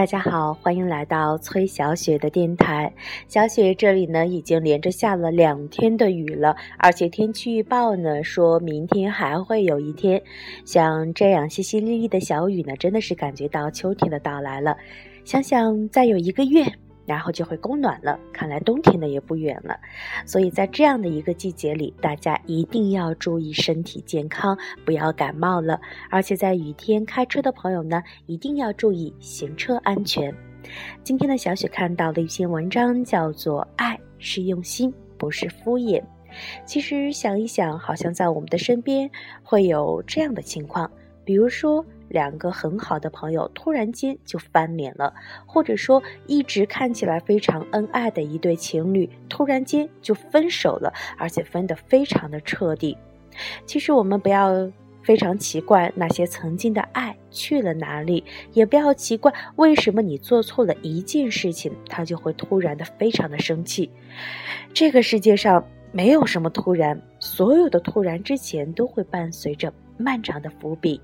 大家好，欢迎来到崔小雪的电台。小雪这里呢，已经连着下了两天的雨了，而且天气预报呢，说明天还会有一天。像这样淅淅沥沥的小雨呢，真的是感觉到秋天的到来了。想想再有一个月。然后就会供暖了，看来冬天呢也不远了，所以在这样的一个季节里，大家一定要注意身体健康，不要感冒了。而且在雨天开车的朋友呢，一定要注意行车安全。今天的小雪看到的一篇文章叫做《爱是用心，不是敷衍》。其实想一想，好像在我们的身边会有这样的情况，比如说。两个很好的朋友突然间就翻脸了，或者说一直看起来非常恩爱的一对情侣突然间就分手了，而且分得非常的彻底。其实我们不要非常奇怪那些曾经的爱去了哪里，也不要奇怪为什么你做错了一件事情，他就会突然的非常的生气。这个世界上没有什么突然，所有的突然之前都会伴随着漫长的伏笔。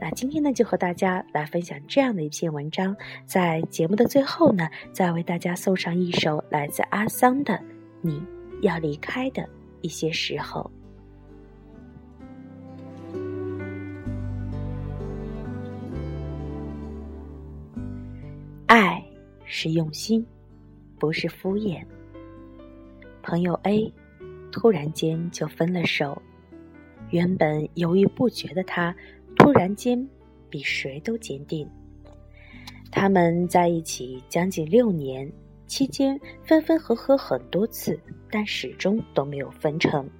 那今天呢，就和大家来分享这样的一篇文章。在节目的最后呢，再为大家送上一首来自阿桑的《你要离开的一些时候》。爱是用心，不是敷衍。朋友 A 突然间就分了手，原本犹豫不决的他。突然间，比谁都坚定。他们在一起将近六年，期间分分合合很多次，但始终都没有分成。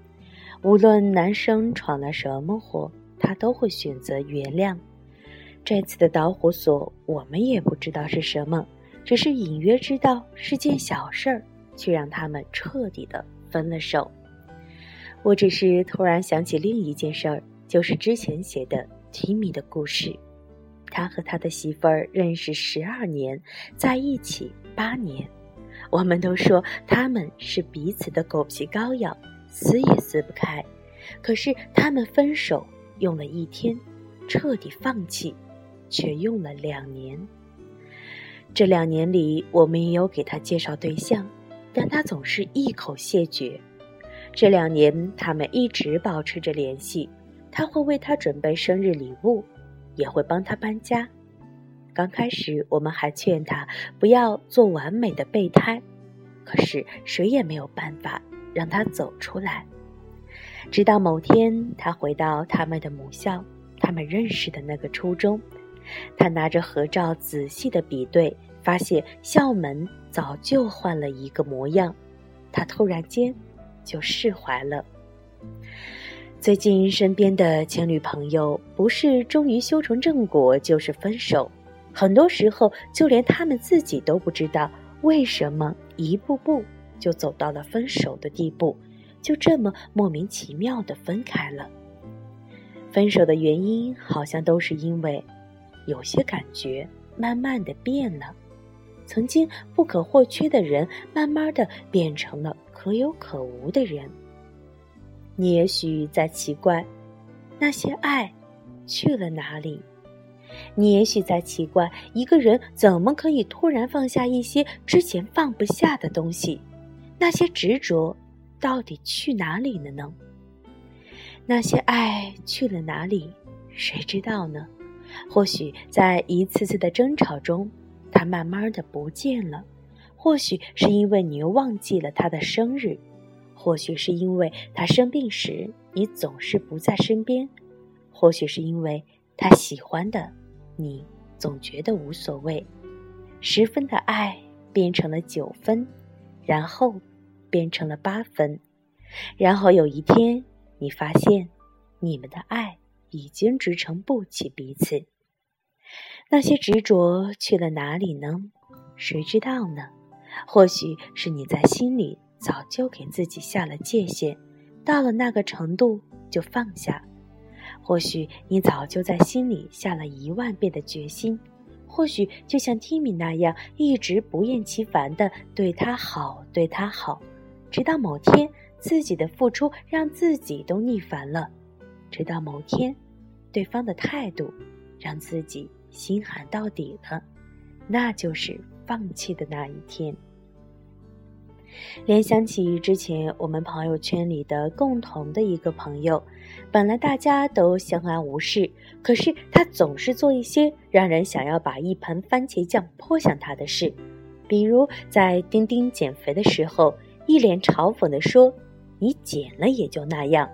无论男生闯了什么祸，他都会选择原谅。这次的导火索，我们也不知道是什么，只是隐约知道是件小事儿，却让他们彻底的分了手。我只是突然想起另一件事儿，就是之前写的。提米的故事，他和他的媳妇儿认识十二年，在一起八年。我们都说他们是彼此的狗皮膏药，撕也撕不开。可是他们分手用了一天，彻底放弃却用了两年。这两年里，我们也有给他介绍对象，但他总是一口谢绝。这两年，他们一直保持着联系。他会为他准备生日礼物，也会帮他搬家。刚开始，我们还劝他不要做完美的备胎，可是谁也没有办法让他走出来。直到某天，他回到他们的母校，他们认识的那个初中，他拿着合照仔细的比对，发现校门早就换了一个模样，他突然间就释怀了。最近身边的情侣朋友，不是终于修成正果，就是分手。很多时候，就连他们自己都不知道为什么一步步就走到了分手的地步，就这么莫名其妙的分开了。分手的原因好像都是因为，有些感觉慢慢的变了，曾经不可或缺的人，慢慢的变成了可有可无的人。你也许在奇怪，那些爱去了哪里？你也许在奇怪，一个人怎么可以突然放下一些之前放不下的东西？那些执着到底去哪里了呢？那些爱去了哪里？谁知道呢？或许在一次次的争吵中，他慢慢的不见了；或许是因为你又忘记了他的生日。或许是因为他生病时你总是不在身边，或许是因为他喜欢的你总觉得无所谓。十分的爱变成了九分，然后变成了八分，然后有一天你发现你们的爱已经支撑不起彼此。那些执着去了哪里呢？谁知道呢？或许是你在心里。早就给自己下了界限，到了那个程度就放下。或许你早就在心里下了一万遍的决心，或许就像 Timmy 那样，一直不厌其烦的对他好，对他好，直到某天自己的付出让自己都腻烦了，直到某天，对方的态度让自己心寒到底了，那就是放弃的那一天。联想起之前我们朋友圈里的共同的一个朋友，本来大家都相安无事，可是他总是做一些让人想要把一盆番茄酱泼向他的事，比如在钉钉减肥的时候，一脸嘲讽地说：“你减了也就那样。”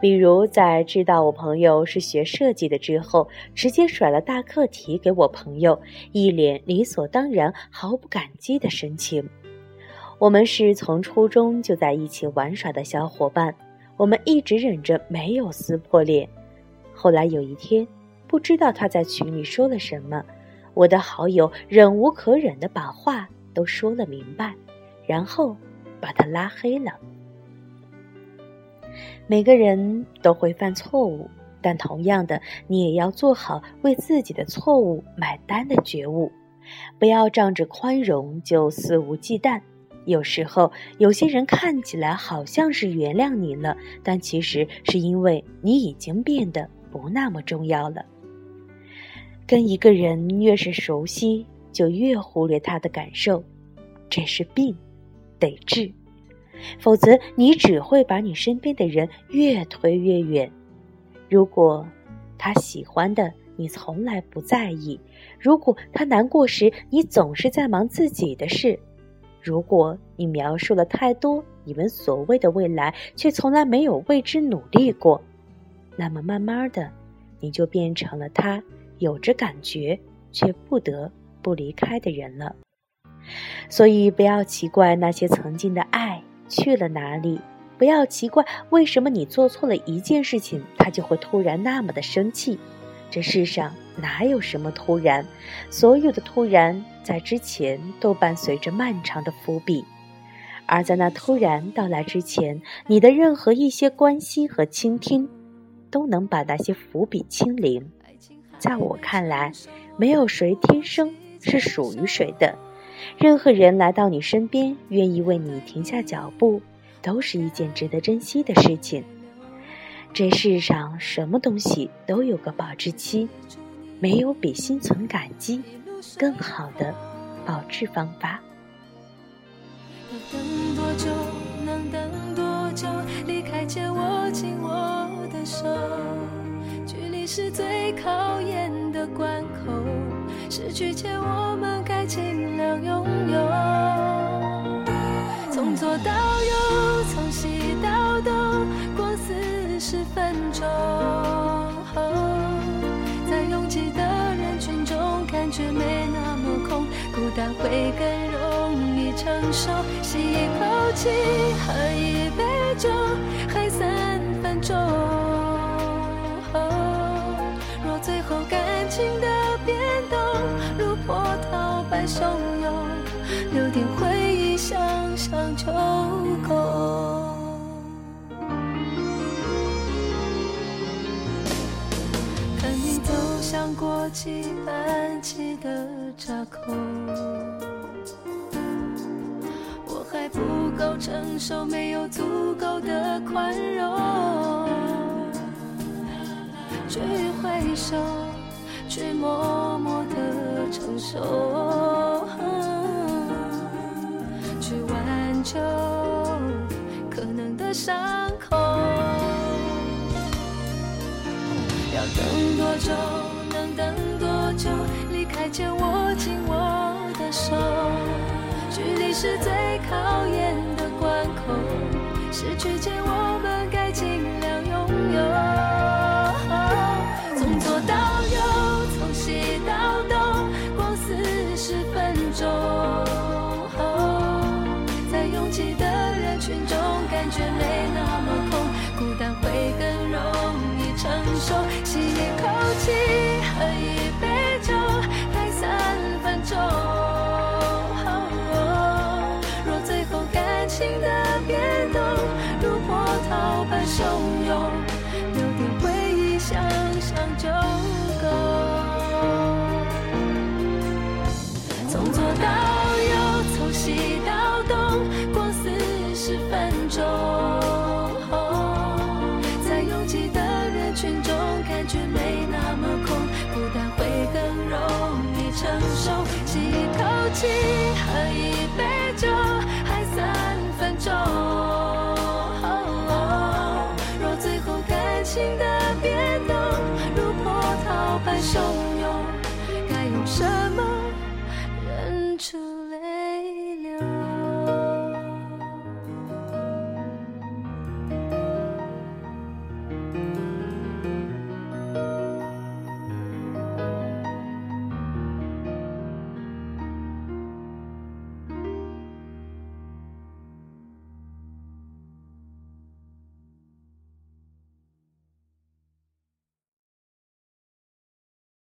比如在知道我朋友是学设计的之后，直接甩了大课题给我朋友，一脸理所当然、毫不感激的神情。我们是从初中就在一起玩耍的小伙伴，我们一直忍着没有撕破脸。后来有一天，不知道他在群里说了什么，我的好友忍无可忍的把话都说了明白，然后把他拉黑了。每个人都会犯错误，但同样的，你也要做好为自己的错误买单的觉悟，不要仗着宽容就肆无忌惮。有时候，有些人看起来好像是原谅你了，但其实是因为你已经变得不那么重要了。跟一个人越是熟悉，就越忽略他的感受，这是病，得治。否则，你只会把你身边的人越推越远。如果他喜欢的你从来不在意，如果他难过时你总是在忙自己的事。如果你描述了太多你们所谓的未来，却从来没有为之努力过，那么慢慢的，你就变成了他有着感觉却不得不离开的人了。所以不要奇怪那些曾经的爱去了哪里，不要奇怪为什么你做错了一件事情，他就会突然那么的生气。这世上哪有什么突然？所有的突然在之前都伴随着漫长的伏笔，而在那突然到来之前，你的任何一些关心和倾听，都能把那些伏笔清零。在我看来，没有谁天生是属于谁的，任何人来到你身边，愿意为你停下脚步，都是一件值得珍惜的事情。这世上什么东西都有个保质期，没有比心存感激更好的保质方法。等多久？能等多久？离开前握紧我的手，距离是最考验的关口。失去前我们该尽量拥有。在拥挤的人群中，感觉没那么空，孤单会更容易承受。吸一口气，喝一杯酒，还三分钟。若最后感情的变动如波涛般汹涌，留点回忆，想想像过期半期的扎口，我还不够成熟，没有足够的宽容，去挥手，去默默的承受，去挽救可能的伤口，要等多久？就？离开前握紧我的手，距离是最考验的关口。失去前我们该尽量拥有。从左到右，从西到东，光四十分钟。在拥挤的人群中，感觉没那么空，孤单会更容易承受。吸一口气。